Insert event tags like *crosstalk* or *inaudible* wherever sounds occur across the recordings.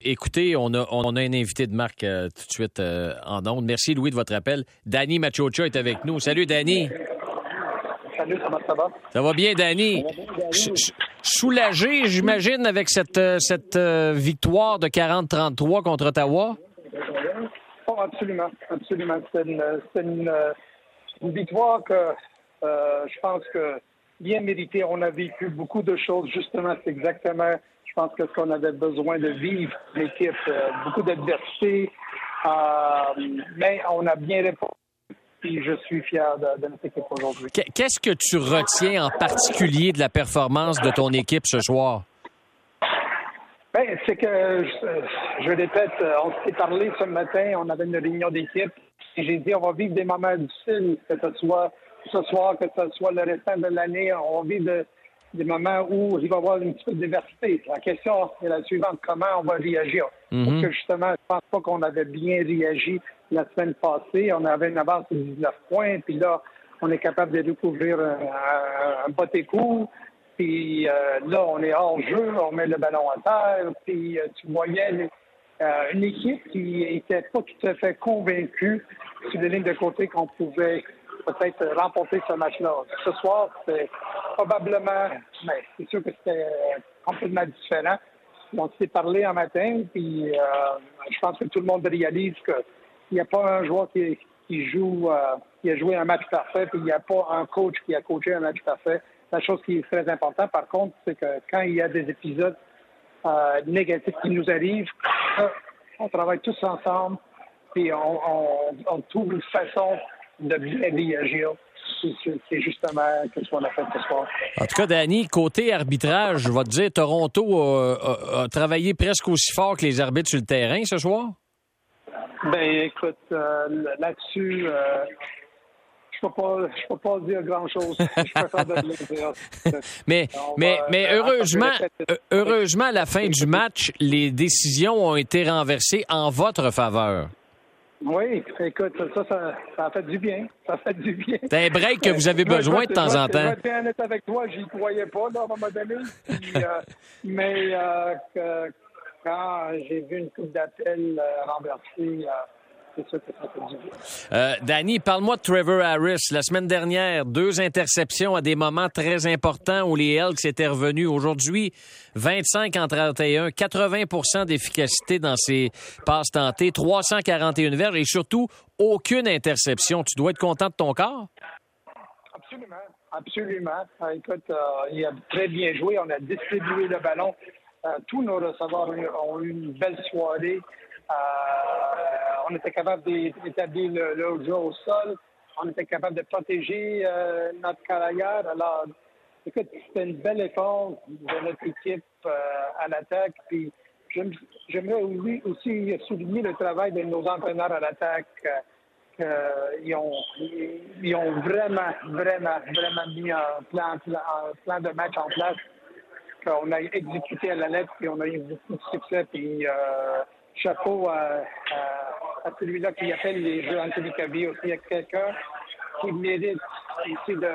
Écoutez, on a, on a un invité de marque euh, tout de suite euh, en ondes. Merci, Louis, de votre appel. Danny Machocha est avec nous. Salut, Danny. Salut, comment ça va? Ça va bien, Danny? Soulagé, j'imagine, avec cette, euh, cette victoire de 40-33 contre Ottawa? Oh, absolument, absolument. C'est une, une, une, victoire que je pense que bien méritée. On a vécu beaucoup de choses. Justement, c'est exactement je pense que ce qu'on avait besoin de vivre, l'équipe, euh, beaucoup d'adversité, euh, mais on a bien répondu. Et je suis fier de, notre équipe aujourd'hui. Qu'est-ce que tu retiens en particulier de la performance de ton équipe ce soir? Ben, c'est que, je, je, répète, on s'est parlé ce matin, on avait une réunion d'équipe, et j'ai dit, on va vivre des moments difficiles, que ce soit ce soir, que ce soit le restant de l'année, on va vivre des moments où il va y avoir une petite diversité. La question est la suivante, comment on va réagir? Parce mhm. que justement, je pense pas qu'on avait bien réagi la semaine passée. On avait une avance de 19 points, puis là, on est capable de découvrir un, un, un Puis euh, là, on est hors jeu, on met le ballon à terre, puis euh, tu voyais euh, une équipe qui était pas tout à fait convaincue sur les lignes de côté qu'on pouvait peut-être remporter ce match-là. Ce soir, c'est probablement, mais c'est sûr que c'était complètement différent. On s'est parlé un matin, puis euh, je pense que tout le monde réalise qu'il n'y a pas un joueur qui, joue, euh, qui a joué un match parfait, puis il n'y a pas un coach qui a coaché un match parfait. La chose qui est très importante, par contre, c'est que quand il y a des épisodes euh, négatifs qui nous arrivent, on travaille tous ensemble, puis on, on trouve une façon de réagir. C'est justement ce qu'on a fait ce soir. En tout cas, Danny, côté arbitrage, je vais te dire, Toronto a, travaillé presque aussi fort que les arbitres sur le terrain ce soir? Ben, écoute, euh, là-dessus, euh, je ne peux, pas, peux pas dire grand-chose. Je préfère de le dire. *laughs* mais, mais, mais heureusement, heureusement, à la fin du match, les décisions ont été renversées en votre faveur. Oui, écoute, ça, ça, ça, a fait du bien. Ça fait du bien. C'est un break que vous avez besoin de temps en temps. Je vais être avec toi, j'y croyais pas, là, à un moment donné. Euh, *laughs* mais euh, quand j'ai vu une coupe d'appel euh, renversée, euh, Danny, parle-moi de Trevor Harris. La semaine dernière, deux interceptions à des moments très importants où les Elks étaient revenus. Aujourd'hui, 25 en 31, 80% d'efficacité dans ses passes tentées, 341 verges et surtout aucune interception. Tu dois être content de ton corps? Absolument. Absolument. Ah, écoute, euh, il a très bien joué. On a distribué le ballon. Euh, tous nos receveurs ont eu une belle soirée. Euh, on était capable d'établir le, jeu au sol. On était capable de protéger euh, notre carrière. Alors, écoute, c'était une belle effort de notre équipe euh, à l'attaque. Puis, j'aimerais aussi souligner le travail de nos entraîneurs à l'attaque. ils, ont, ils ont vraiment, vraiment, vraiment mis un plan, de match en place qu'on a exécuté à la lettre et on a eu beaucoup de succès. Puis, chapeau à, à, celui-là qui appelle les Jeux Anthony Cavi aussi. Il a quelqu'un qui mérite ici de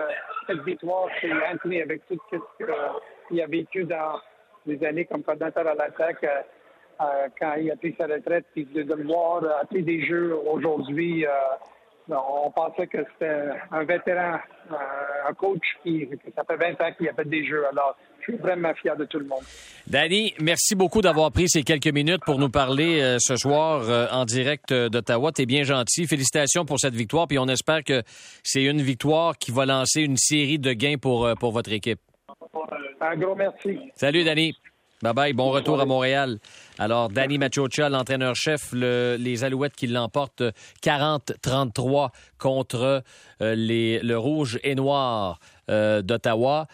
cette victoire, c'est Anthony avec tout ce qu'il a vécu dans les années comme coordinateur à l'attaque. Euh, euh, quand il a pris sa retraite, puis de, le voir appeler des jeux aujourd'hui, euh, on pensait que c'était un vétéran, un coach qui, ça fait 20 ans qu'il a fait des jeux. Alors, je suis vraiment fier de tout le monde. Danny, merci beaucoup d'avoir pris ces quelques minutes pour nous parler euh, ce soir euh, en direct euh, d'Ottawa. Tu es bien gentil. Félicitations pour cette victoire. Puis on espère que c'est une victoire qui va lancer une série de gains pour, pour votre équipe. Un gros merci. Salut, Danny. Bye bye. Bon retour à Montréal. Alors, Danny Machocha, l'entraîneur-chef, les Alouettes qui l'emportent 40-33 contre les, le Rouge et Noir d'Ottawa.